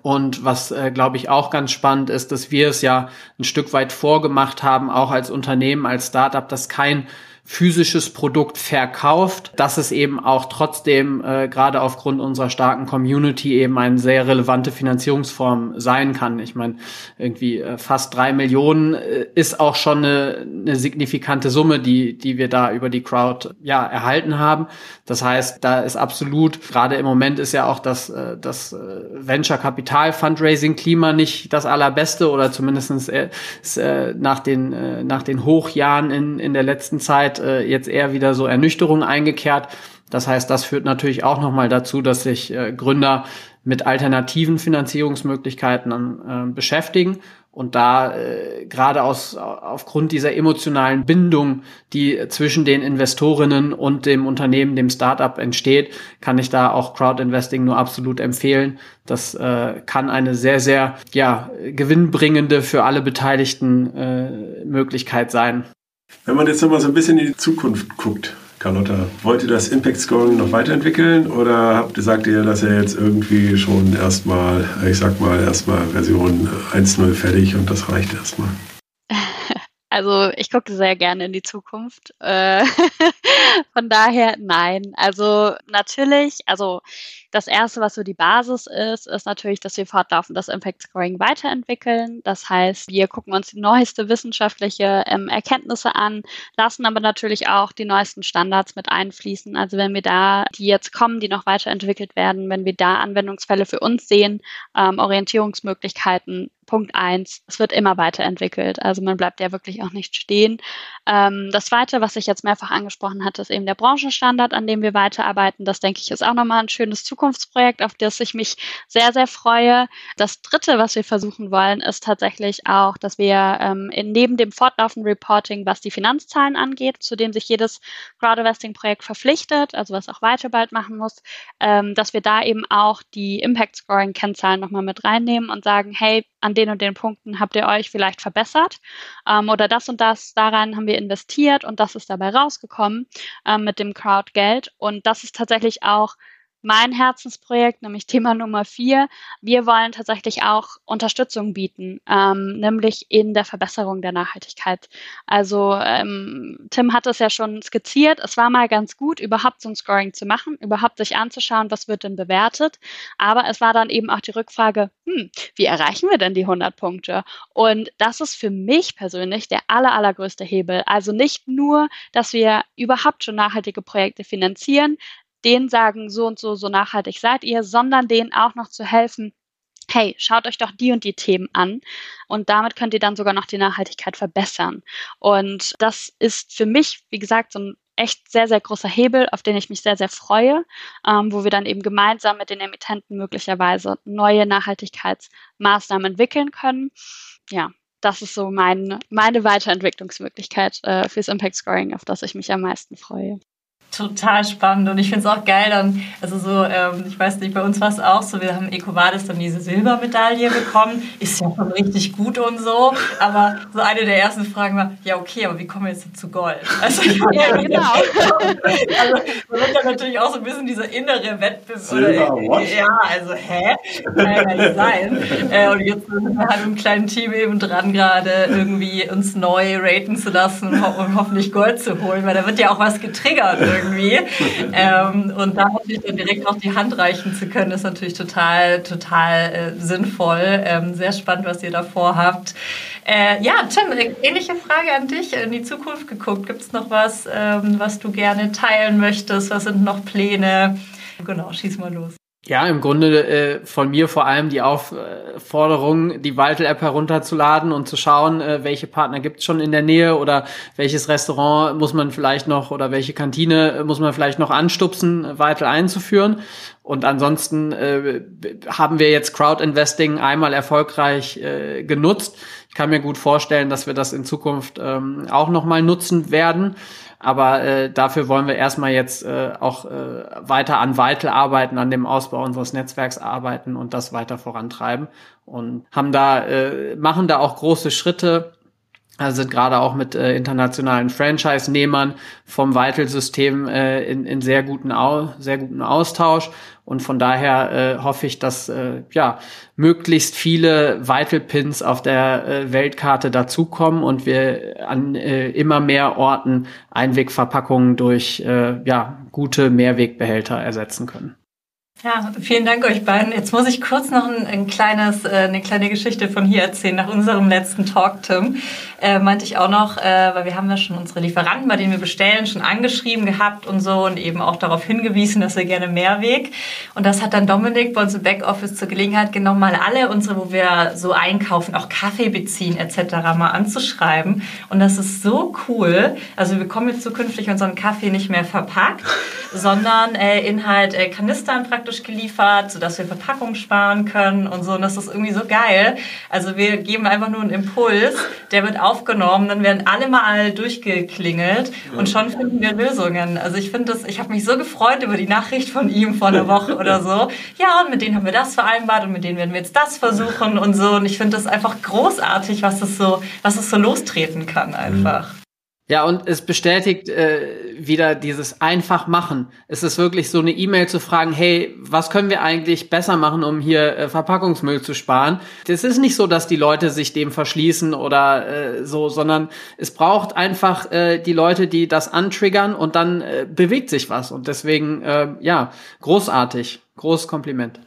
Und was, äh, glaube ich, auch ganz spannend ist, dass wir es ja ein Stück weit vorgemacht haben, auch als Unternehmen, als Startup, dass kein physisches Produkt verkauft, dass es eben auch trotzdem äh, gerade aufgrund unserer starken Community eben eine sehr relevante Finanzierungsform sein kann. Ich meine, irgendwie äh, fast drei Millionen äh, ist auch schon eine, eine signifikante Summe, die, die wir da über die Crowd ja erhalten haben. Das heißt, da ist absolut, gerade im Moment ist ja auch das, äh, das äh, Venture Capital Fundraising Klima nicht das allerbeste oder zumindestens äh, äh, nach den, äh, nach den Hochjahren in, in der letzten Zeit Zeit äh, jetzt eher wieder so Ernüchterung eingekehrt. Das heißt, das führt natürlich auch nochmal dazu, dass sich äh, Gründer mit alternativen Finanzierungsmöglichkeiten äh, beschäftigen und da äh, gerade aus aufgrund dieser emotionalen Bindung, die zwischen den Investorinnen und dem Unternehmen, dem Startup entsteht, kann ich da auch Crowdinvesting nur absolut empfehlen. Das äh, kann eine sehr sehr ja gewinnbringende für alle Beteiligten äh, Möglichkeit sein. Wenn man jetzt nochmal so ein bisschen in die Zukunft guckt, Carlotta, wollt ihr das Impact Scoring noch weiterentwickeln oder habt, sagt ihr, dass ihr jetzt irgendwie schon erstmal, ich sag mal, erstmal Version 1.0 fertig und das reicht erstmal? <laughs> Also ich gucke sehr gerne in die Zukunft. Äh, <laughs> von daher nein. Also natürlich, also das erste, was so die Basis ist, ist natürlich, dass wir fortlaufend das Impact Scoring weiterentwickeln. Das heißt, wir gucken uns die neueste wissenschaftliche ähm, Erkenntnisse an, lassen aber natürlich auch die neuesten Standards mit einfließen. Also wenn wir da, die jetzt kommen, die noch weiterentwickelt werden, wenn wir da Anwendungsfälle für uns sehen, ähm, Orientierungsmöglichkeiten, Punkt eins, es wird immer weiterentwickelt. Also man bleibt ja wirklich auch nicht stehen. Ähm, das zweite, was ich jetzt mehrfach angesprochen hatte, ist eben der Branchenstandard, an dem wir weiterarbeiten. Das denke ich ist auch nochmal ein schönes Zukunft Zukunftsprojekt, auf das ich mich sehr, sehr freue. Das dritte, was wir versuchen wollen, ist tatsächlich auch, dass wir ähm, in, neben dem fortlaufenden Reporting, was die Finanzzahlen angeht, zu dem sich jedes Crowdinvesting-Projekt verpflichtet, also was auch weiter bald machen muss, ähm, dass wir da eben auch die Impact-Scoring-Kennzahlen nochmal mit reinnehmen und sagen, hey, an den und den Punkten habt ihr euch vielleicht verbessert ähm, oder das und das, daran haben wir investiert und das ist dabei rausgekommen ähm, mit dem Crowd-Geld. Und das ist tatsächlich auch mein Herzensprojekt, nämlich Thema Nummer vier. Wir wollen tatsächlich auch Unterstützung bieten, ähm, nämlich in der Verbesserung der Nachhaltigkeit. Also ähm, Tim hat es ja schon skizziert. Es war mal ganz gut, überhaupt so ein Scoring zu machen, überhaupt sich anzuschauen, was wird denn bewertet. Aber es war dann eben auch die Rückfrage, hm, wie erreichen wir denn die 100 Punkte? Und das ist für mich persönlich der aller, allergrößte Hebel. Also nicht nur, dass wir überhaupt schon nachhaltige Projekte finanzieren, denen sagen, so und so, so nachhaltig seid ihr, sondern denen auch noch zu helfen, hey, schaut euch doch die und die Themen an und damit könnt ihr dann sogar noch die Nachhaltigkeit verbessern. Und das ist für mich, wie gesagt, so ein echt sehr, sehr großer Hebel, auf den ich mich sehr, sehr freue, ähm, wo wir dann eben gemeinsam mit den Emittenten möglicherweise neue Nachhaltigkeitsmaßnahmen entwickeln können. Ja, das ist so mein, meine Weiterentwicklungsmöglichkeit äh, fürs Impact Scoring, auf das ich mich am meisten freue. Total spannend und ich finde es auch geil dann, also so, ähm, ich weiß nicht, bei uns war es auch so, wir haben EcoVadis dann diese Silbermedaille bekommen, ist ja schon richtig gut und so, aber so eine der ersten Fragen war, ja okay, aber wie kommen wir jetzt zu Gold? Also, ja, genau. <laughs> also man wird dann natürlich auch so ein bisschen dieser innere Wettbewerb, oder, ja, also hä? Kann ja nicht sein. Äh, und jetzt sind wir halt im kleinen Team eben dran gerade irgendwie uns neu raten zu lassen und, ho und hoffentlich Gold zu holen, weil da wird ja auch was getriggert irgendwie irgendwie. ähm, und da natürlich dann direkt auch die Hand reichen zu können, ist natürlich total, total äh, sinnvoll. Ähm, sehr spannend, was ihr da vorhabt. Äh, ja, Tim, äh, ähnliche Frage an dich. In die Zukunft geguckt. Gibt es noch was, ähm, was du gerne teilen möchtest? Was sind noch Pläne? Genau, schieß mal los. Ja, im Grunde äh, von mir vor allem die Aufforderung, die Vital-App herunterzuladen und zu schauen, äh, welche Partner gibt's schon in der Nähe oder welches Restaurant muss man vielleicht noch oder welche Kantine muss man vielleicht noch anstupsen, Vital einzuführen. Und ansonsten äh, haben wir jetzt Crowd-Investing einmal erfolgreich äh, genutzt. Ich kann mir gut vorstellen, dass wir das in Zukunft ähm, auch nochmal nutzen werden. Aber äh, dafür wollen wir erstmal jetzt äh, auch äh, weiter an Vital arbeiten, an dem Ausbau unseres Netzwerks arbeiten und das weiter vorantreiben und haben da äh, machen da auch große Schritte also sind gerade auch mit äh, internationalen Franchise-Nehmern vom Vital-System äh, in, in sehr guten, Au sehr guten Austausch. Und von daher äh, hoffe ich, dass äh, ja möglichst viele Vital-Pins auf der äh, Weltkarte dazukommen und wir an äh, immer mehr Orten Einwegverpackungen durch äh, ja gute Mehrwegbehälter ersetzen können. Ja, vielen Dank euch beiden. Jetzt muss ich kurz noch ein, ein kleines, äh, eine kleine Geschichte von hier erzählen. Nach unserem letzten Talk, Tim, äh, meinte ich auch noch, äh, weil wir haben ja schon unsere Lieferanten, bei denen wir bestellen, schon angeschrieben gehabt und so und eben auch darauf hingewiesen, dass wir gerne Mehrweg. Und das hat dann Dominik bei uns im Backoffice zur Gelegenheit genommen, mal alle unsere, wo wir so einkaufen, auch Kaffee beziehen etc. mal anzuschreiben. Und das ist so cool. Also wir bekommen jetzt zukünftig unseren Kaffee nicht mehr verpackt, sondern äh, in halt äh, Kanistern praktisch praktisch geliefert, sodass wir Verpackung sparen können und so. Und das ist irgendwie so geil. Also wir geben einfach nur einen Impuls, der wird aufgenommen, dann werden alle mal durchgeklingelt und schon finden wir Lösungen. Also ich finde das, ich habe mich so gefreut über die Nachricht von ihm vor einer Woche oder so. <laughs> Ja, und mit denen haben wir das vereinbart und mit denen werden wir jetzt das versuchen und so. Und ich finde das einfach großartig, was es so, was es so lostreten kann einfach. Ja, und es bestätigt äh, wieder dieses einfach machen. Es ist wirklich so eine E-Mail zu fragen, hey, was können wir eigentlich besser machen, um hier äh, Verpackungsmüll zu sparen? Das ist nicht so, dass die Leute sich dem verschließen oder äh, so, sondern es braucht einfach äh, die Leute, die das antriggern und dann äh, bewegt sich was. Und deswegen, äh, ja, großartig. Großes Kompliment.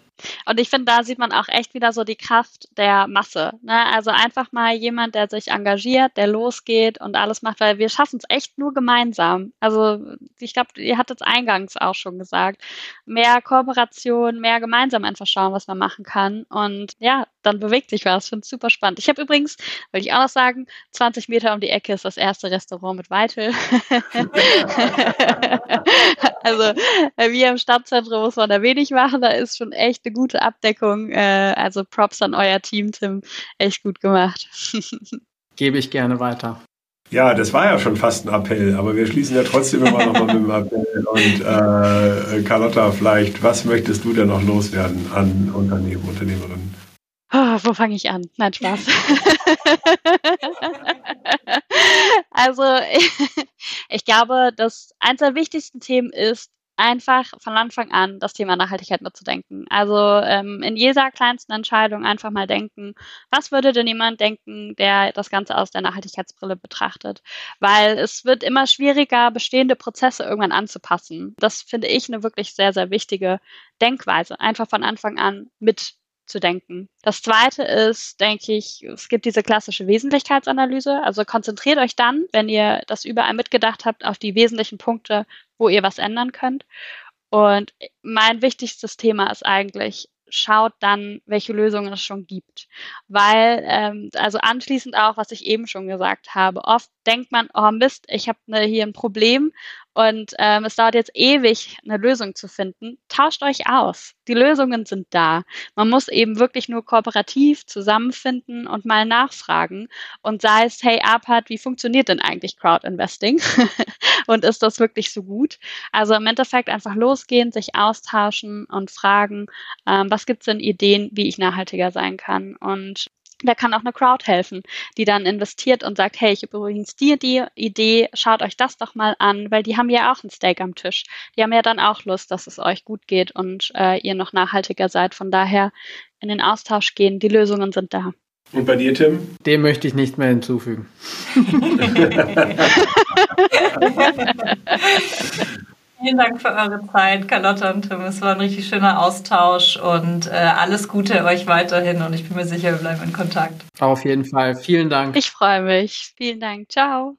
Und ich finde, da sieht man auch echt wieder so die Kraft der Masse. Ne? Also einfach mal jemand, der sich engagiert, der losgeht und alles macht, weil wir schaffen es echt nur gemeinsam. Also ich glaube, ihr hattet es eingangs auch schon gesagt. Mehr Kooperation, mehr gemeinsam einfach schauen, was man machen kann. Und ja, dann bewegt sich was. Ich finde es super spannend. Ich habe übrigens, will ich auch noch sagen, 20 Meter um die Ecke ist das erste Restaurant mit Weitel. <laughs> <laughs> also wir im Stadtzentrum muss man da wenig machen. Da ist schon echt eine gute Abdeckung. Äh, also Props an euer Team, Tim. Echt gut gemacht. <laughs> Gebe ich gerne weiter. Ja, das war ja schon fast ein Appell, aber wir schließen ja trotzdem immer noch mal mit dem Appell. Und äh, Carlotta, vielleicht, was möchtest du denn noch loswerden an Unternehmen, Unternehmerinnen? Oh, wo fange ich an? Nein, Spaß. <laughs> also, <laughs> ich glaube, dass eines der wichtigsten Themen ist, einfach von Anfang an das Thema Nachhaltigkeit mitzudenken. Also ähm, in jeder kleinsten Entscheidung einfach mal denken, was würde denn jemand denken, der das Ganze aus der Nachhaltigkeitsbrille betrachtet? Weil es wird immer schwieriger, bestehende Prozesse irgendwann anzupassen. Das finde ich eine wirklich sehr, sehr wichtige Denkweise. Einfach von Anfang an mit zu denken. Das zweite ist, denke ich, es gibt diese klassische Wesentlichkeitsanalyse. Also konzentriert euch dann, wenn ihr das überall mitgedacht habt, auf die wesentlichen Punkte, wo ihr was ändern könnt. Und mein wichtigstes Thema ist eigentlich, schaut dann, welche Lösungen es schon gibt. Weil, ähm, also anschließend auch, was ich eben schon gesagt habe, oft denkt man, oh Mist, ich habe ne, hier ein Problem und ähm, es dauert jetzt ewig, eine Lösung zu finden. Tauscht euch aus. Die Lösungen sind da. Man muss eben wirklich nur kooperativ zusammenfinden und mal nachfragen. Und sei es, hey Arpad, wie funktioniert denn eigentlich Crowdinvesting? <laughs> und ist das wirklich so gut? Also im Endeffekt einfach losgehen, sich austauschen und fragen, ähm, was gibt's denn Ideen, wie ich nachhaltiger sein kann? Und da kann auch eine Crowd helfen, die dann investiert und sagt, hey, ich habe übrigens dir die Idee, schaut euch das doch mal an, weil die haben ja auch ein Steak am Tisch. Die haben ja dann auch Lust, dass es euch gut geht und äh, ihr noch nachhaltiger seid. Von daher in den Austausch gehen, die Lösungen sind da. Und bei dir, Tim? Dem möchte ich nicht mehr hinzufügen. <laughs> <laughs> Vielen Dank für eure Zeit, Carlotta und Tim. Es war ein richtig schöner Austausch und äh, alles Gute euch weiterhin und ich bin mir sicher, wir bleiben in Kontakt. Auf jeden Fall. Vielen Dank. Ich freue mich. Vielen Dank. Ciao.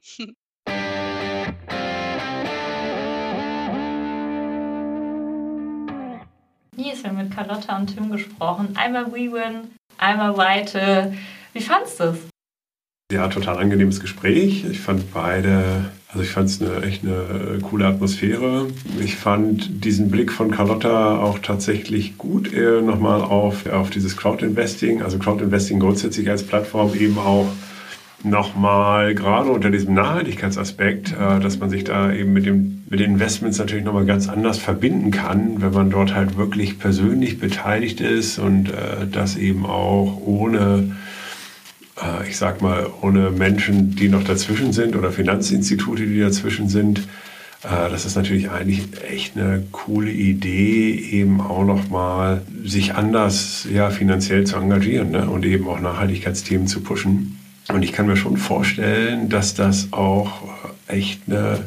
Hier ist ja mit Carlotta und Tim gesprochen. Einmal WeWin, einmal Weite. Wie fandest du es? Ja, total angenehmes Gespräch. Ich fand beide, also ich fand es eine, echt eine coole Atmosphäre. Ich fand diesen Blick von Carlotta auch tatsächlich gut, eher nochmal auf, auf dieses Crowd-Investing, also Crowd-Investing grundsätzlich als Plattform eben auch nochmal gerade unter diesem Nachhaltigkeitsaspekt, äh, dass man sich da eben mit, dem, mit den Investments natürlich nochmal ganz anders verbinden kann, wenn man dort halt wirklich persönlich beteiligt ist und äh, das eben auch ohne äh, ich sag mal, ohne Menschen, die noch dazwischen sind oder Finanzinstitute, die dazwischen sind. Äh, das ist natürlich eigentlich echt eine coole Idee, eben auch nochmal sich anders ja, finanziell zu engagieren ne? und eben auch Nachhaltigkeitsthemen zu pushen. Und ich kann mir schon vorstellen, dass das auch echt eine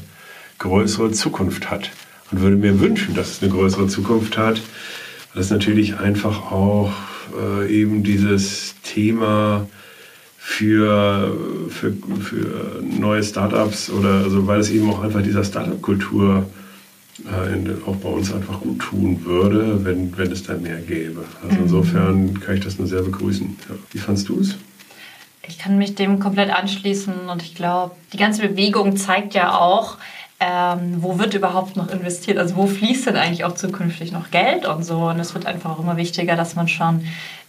größere Zukunft hat. Und würde mir wünschen, dass es eine größere Zukunft hat. Weil es natürlich einfach auch äh, eben dieses Thema für, für, für neue Startups oder also weil es eben auch einfach dieser Startup-Kultur äh, auch bei uns einfach gut tun würde, wenn, wenn es da mehr gäbe. Also mhm. insofern kann ich das nur sehr begrüßen. Ja. Wie fandst du es? Ich kann mich dem komplett anschließen und ich glaube, die ganze Bewegung zeigt ja auch, ähm, wo wird überhaupt noch investiert? Also wo fließt denn eigentlich auch zukünftig noch Geld und so? Und es wird einfach auch immer wichtiger, dass man schon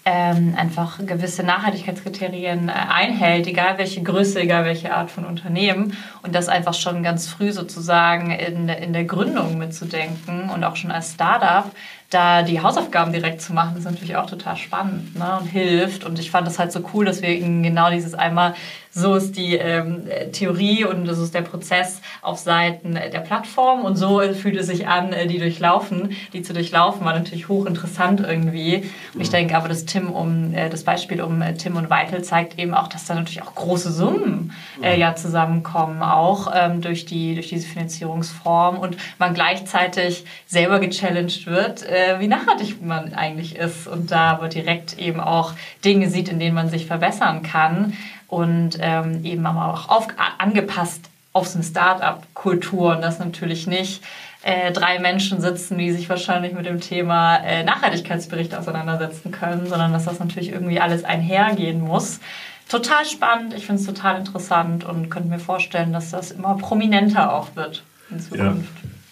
ähm, einfach gewisse Nachhaltigkeitskriterien äh, einhält, egal welche Größe, egal welche Art von Unternehmen. Und das einfach schon ganz früh sozusagen in, in der Gründung mitzudenken und auch schon als Startup da die Hausaufgaben direkt zu machen, ist natürlich auch total spannend ne? und hilft. Und ich fand es halt so cool, dass wir genau dieses einmal so ist die ähm, Theorie und so ist der Prozess auf Seiten der Plattform und so fühlt es sich an, äh, die durchlaufen, die zu durchlaufen, war natürlich hochinteressant irgendwie. Und ich denke aber, das Tim um äh, das Beispiel um äh, Tim und Weitel zeigt eben auch, dass da natürlich auch große Summen äh, ja zusammenkommen, auch ähm, durch die durch diese Finanzierungsform und man gleichzeitig selber gechallenged wird, äh, wie nachhaltig man eigentlich ist und da aber direkt eben auch Dinge sieht, in denen man sich verbessern kann und ähm, eben aber auch auf, angepasst auf so eine Start-up-Kultur und das natürlich nicht äh, drei Menschen sitzen, die sich wahrscheinlich mit dem Thema äh, Nachhaltigkeitsbericht auseinandersetzen können, sondern dass das natürlich irgendwie alles einhergehen muss. Total spannend, ich finde es total interessant und könnte mir vorstellen, dass das immer prominenter auch wird in Zukunft. Ja,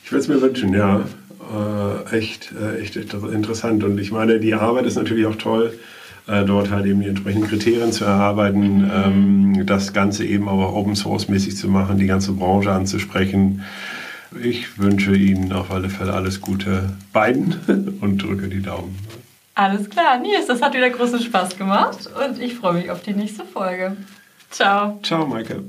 ich würde es mir wünschen, ja. Äh, echt, äh, echt interessant. Und ich meine, die Arbeit ist natürlich auch toll äh, dort halt eben die entsprechenden Kriterien zu erarbeiten, mhm. ähm, das Ganze eben aber Open Source mäßig zu machen, die ganze Branche anzusprechen. Ich wünsche Ihnen auf alle Fälle alles Gute beiden <laughs> und drücke die Daumen. Alles klar, Nils, das hat wieder großen Spaß gemacht und ich freue mich auf die nächste Folge. Ciao. Ciao, Maike.